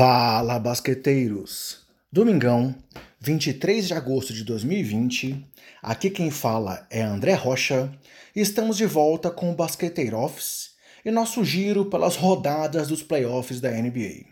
Fala, basqueteiros! Domingão, 23 de agosto de 2020. Aqui quem fala é André Rocha e estamos de volta com o Basqueteiro Office e nosso giro pelas rodadas dos playoffs da NBA.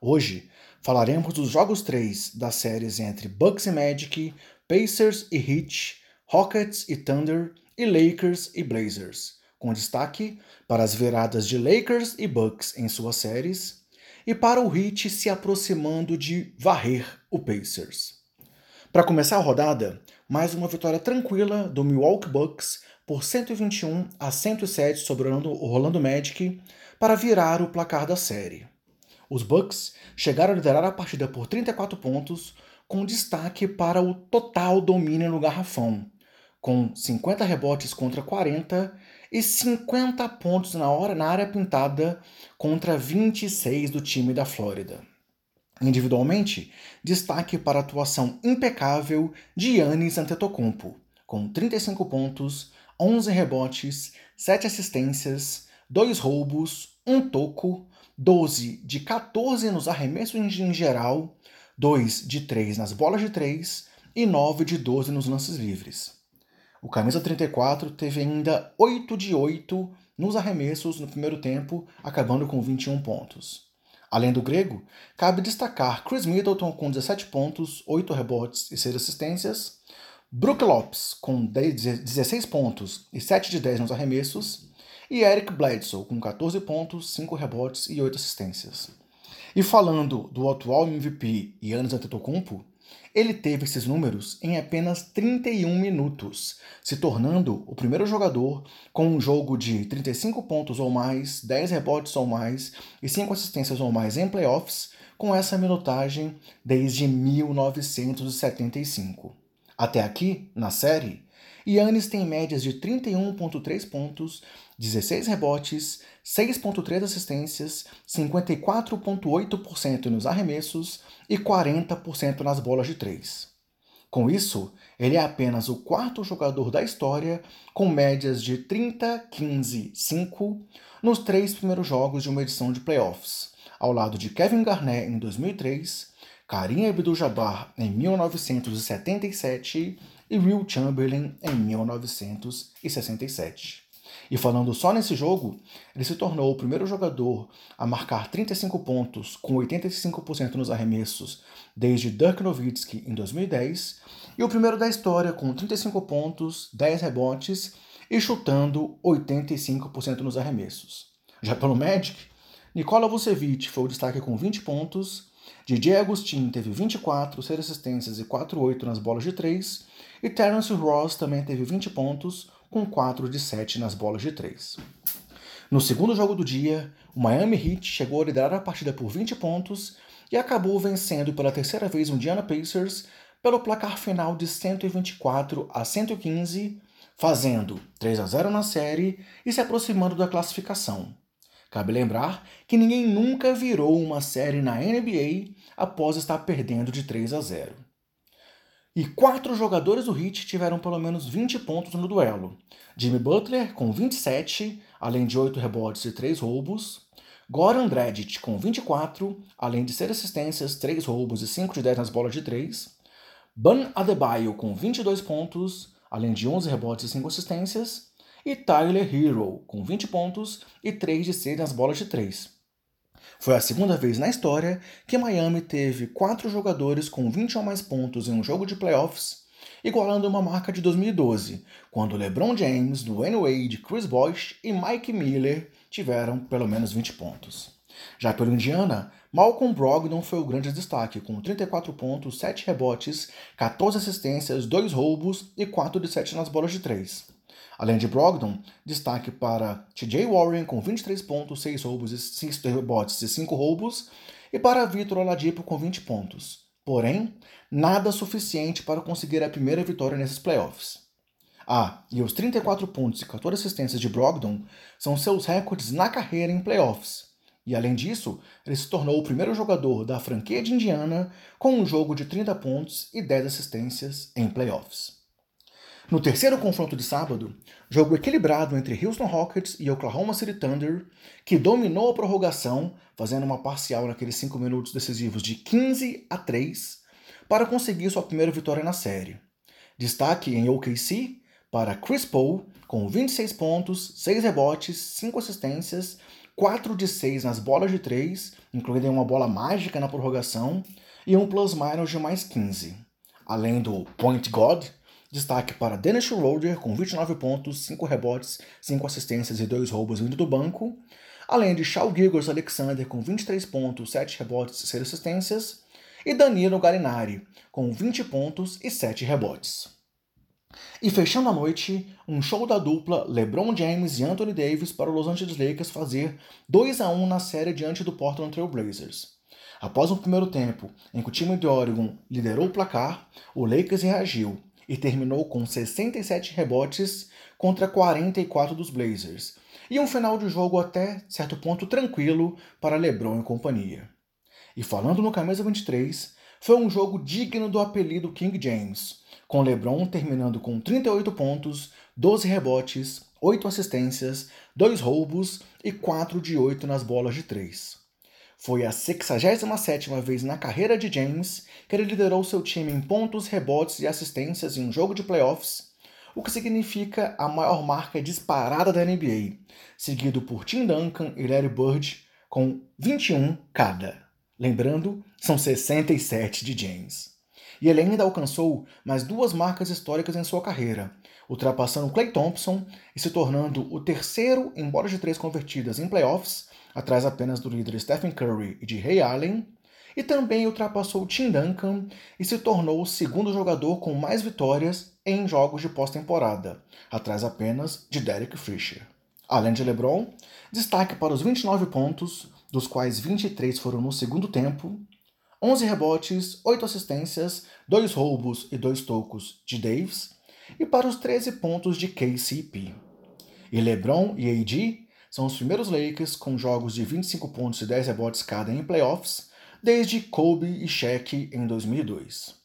Hoje falaremos dos jogos 3 das séries entre Bucks e Magic, Pacers e Heat, Rockets e Thunder e Lakers e Blazers, com destaque para as viradas de Lakers e Bucks em suas séries e para o Heat se aproximando de varrer o Pacers. Para começar a rodada, mais uma vitória tranquila do Milwaukee Bucks por 121 a 107 sobre o Orlando Magic para virar o placar da série. Os Bucks chegaram a liderar a partida por 34 pontos, com destaque para o total domínio no garrafão, com 50 rebotes contra 40 e 50 pontos na hora na área pintada contra 26 do time da Flórida. Individualmente, destaque para a atuação impecável de Yannis Antetokounmpo, com 35 pontos, 11 rebotes, 7 assistências, 2 roubos, 1 toco, 12 de 14 nos arremessos em geral, 2 de 3 nas bolas de 3 e 9 de 12 nos lances livres. O camisa 34 teve ainda 8 de 8 nos arremessos no primeiro tempo, acabando com 21 pontos. Além do grego, cabe destacar Chris Middleton com 17 pontos, 8 rebotes e 6 assistências, Brook Lopes com 16 pontos e 7 de 10 nos arremessos, e Eric Bledsoe com 14 pontos, 5 rebotes e 8 assistências. E falando do atual MVP Giannis Antetokounmpo, ele teve esses números em apenas 31 minutos, se tornando o primeiro jogador com um jogo de 35 pontos ou mais, 10 rebotes ou mais e 5 assistências ou mais em playoffs com essa minutagem desde 1975. Até aqui, na série, Yannis tem médias de 31,3 pontos, 16 rebotes, 6,3 assistências, 54,8% nos arremessos e 40% nas bolas de três. Com isso, ele é apenas o quarto jogador da história com médias de 30, 15, 5 nos três primeiros jogos de uma edição de playoffs, ao lado de Kevin Garnett em 2003, Karim Abdul-Jabbar em 1977 e Will Chamberlain em 1967. E falando só nesse jogo, ele se tornou o primeiro jogador a marcar 35 pontos com 85% nos arremessos desde Dirk Nowitzki em 2010 e o primeiro da história com 35 pontos, 10 rebotes e chutando 85% nos arremessos. Já pelo Magic, Nikola Vucevic foi o destaque com 20 pontos, DJ Agustin teve 24, 6 assistências e 4-8 nas bolas de 3, e Terence Ross também teve 20 pontos, com 4 de 7 nas bolas de 3. No segundo jogo do dia, o Miami Heat chegou a liderar a partida por 20 pontos e acabou vencendo pela terceira vez o Indiana Pacers pelo placar final de 124 a 115, fazendo 3 a 0 na série e se aproximando da classificação. Cabe lembrar que ninguém nunca virou uma série na NBA após estar perdendo de 3 a 0. E quatro jogadores do Heat tiveram pelo menos 20 pontos no duelo. Jimmy Butler com 27, além de 8 rebotes e 3 roubos. Goran Dragic com 24, além de 6 assistências, 3 roubos e 5 de 10 nas bolas de 3. Ban Adebayo com 22 pontos, além de 11 rebotes e 5 assistências. E Tyler Hero com 20 pontos e 3 de 6 nas bolas de 3. Foi a segunda vez na história que Miami teve quatro jogadores com 20 ou mais pontos em um jogo de playoffs, igualando uma marca de 2012, quando LeBron James, Dwayne Wade, Chris Bosh e Mike Miller tiveram pelo menos 20 pontos. Já pelo Indiana, Malcolm Brogdon foi o grande destaque, com 34 pontos, 7 rebotes, 14 assistências, 2 roubos e 4 de 7 nas bolas de 3. Além de Brogdon, destaque para TJ Warren com 23 pontos, 6 roubos, 6 rebotes e 5 roubos, e para Vitor Oladipo com 20 pontos. Porém, nada suficiente para conseguir a primeira vitória nesses playoffs. Ah, e os 34 pontos e 14 assistências de Brogdon são seus recordes na carreira em playoffs. E além disso, ele se tornou o primeiro jogador da franquia de Indiana com um jogo de 30 pontos e 10 assistências em playoffs. No terceiro confronto de sábado, jogo equilibrado entre Houston Rockets e Oklahoma City Thunder, que dominou a prorrogação, fazendo uma parcial naqueles 5 minutos decisivos de 15 a 3, para conseguir sua primeira vitória na série. Destaque em OKC para Chris Paul, com 26 pontos, 6 rebotes, 5 assistências, 4 de 6 nas bolas de 3, incluindo uma bola mágica na prorrogação, e um plus-minus de mais 15. Além do Point God, Destaque para Dennis Schroeder, com 29 pontos, 5 rebotes, 5 assistências e 2 roubos vindo do banco. Além de Shao Gigors Alexander, com 23 pontos, 7 rebotes e 6 assistências. E Danilo Gallinari, com 20 pontos e 7 rebotes. E fechando a noite, um show da dupla LeBron James e Anthony Davis para o Los Angeles Lakers fazer 2 a 1 na série diante do Portland Trail Blazers. Após um primeiro tempo em que o time de Oregon liderou o placar, o Lakers reagiu e terminou com 67 rebotes contra 44 dos Blazers, e um final de jogo até certo ponto tranquilo para LeBron e companhia. E falando no camisa 23, foi um jogo digno do apelido King James, com LeBron terminando com 38 pontos, 12 rebotes, 8 assistências, 2 roubos e 4 de 8 nas bolas de 3. Foi a 67ª vez na carreira de James que ele liderou seu time em pontos, rebotes e assistências em um jogo de playoffs, o que significa a maior marca disparada da NBA, seguido por Tim Duncan e Larry Bird com 21 cada. Lembrando, são 67 de James. E ele ainda alcançou mais duas marcas históricas em sua carreira, ultrapassando Clay Thompson e se tornando o terceiro em bolas de três convertidas em playoffs atrás apenas do líder Stephen Curry e de Ray Allen, e também ultrapassou Tim Duncan e se tornou o segundo jogador com mais vitórias em jogos de pós-temporada, atrás apenas de Derek Fisher. Além de LeBron, destaque para os 29 pontos, dos quais 23 foram no segundo tempo, 11 rebotes, 8 assistências, 2 roubos e 2 tocos de Davis, e para os 13 pontos de KCP. E LeBron e AD são os primeiros Lakers com jogos de 25 pontos e 10 rebotes cada em playoffs, desde Kobe e Shaq em 2002.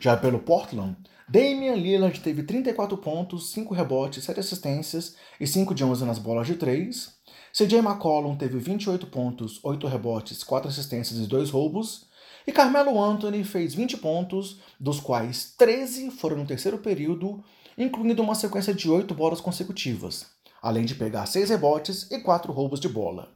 Já pelo Portland, Damian Lillard teve 34 pontos, 5 rebotes, 7 assistências e 5 de 11 nas bolas de 3. CJ McCollum teve 28 pontos, 8 rebotes, 4 assistências e 2 roubos. E Carmelo Anthony fez 20 pontos, dos quais 13 foram no terceiro período, incluindo uma sequência de 8 bolas consecutivas além de pegar 6 rebotes e 4 roubos de bola.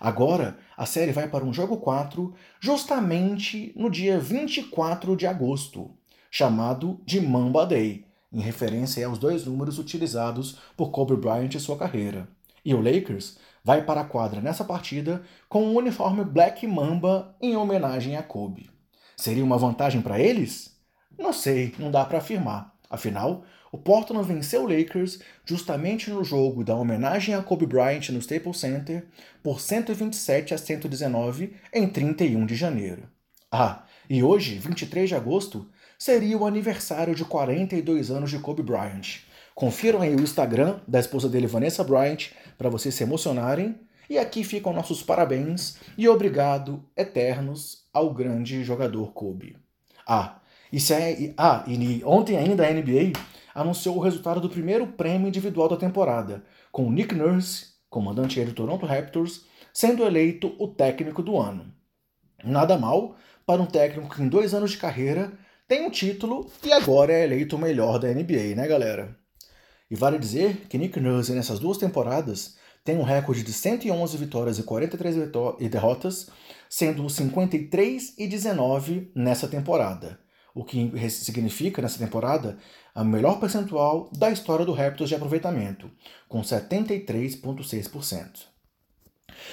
Agora, a série vai para um jogo 4 justamente no dia 24 de agosto, chamado de Mamba Day, em referência aos dois números utilizados por Kobe Bryant em sua carreira. E o Lakers vai para a quadra nessa partida com um uniforme Black Mamba em homenagem a Kobe. Seria uma vantagem para eles? Não sei, não dá para afirmar. Afinal, o Portland venceu o Lakers justamente no jogo da homenagem a Kobe Bryant no Staples Center por 127 a 119 em 31 de janeiro. Ah, e hoje, 23 de agosto, seria o aniversário de 42 anos de Kobe Bryant. Confiram aí o Instagram da esposa dele, Vanessa Bryant, para vocês se emocionarem. E aqui ficam nossos parabéns e obrigado eternos ao grande jogador Kobe. Ah, isso é. Ah, e ontem ainda a NBA anunciou o resultado do primeiro prêmio individual da temporada, com Nick Nurse, comandante do Toronto Raptors, sendo eleito o técnico do ano. Nada mal para um técnico que em dois anos de carreira tem um título e agora é eleito o melhor da NBA, né, galera? E vale dizer que Nick Nurse nessas duas temporadas tem um recorde de 111 vitórias e 43 derrotas, sendo 53 e 19 nessa temporada o que significa nessa temporada a melhor percentual da história do Raptors de aproveitamento, com 73,6%.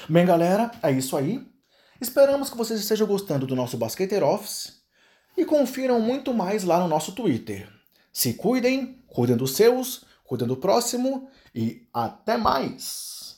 Bem, galera, é isso aí. Esperamos que vocês estejam gostando do nosso Basqueter Office e confiram muito mais lá no nosso Twitter. Se cuidem, cuidem dos seus, cuidem do próximo e até mais!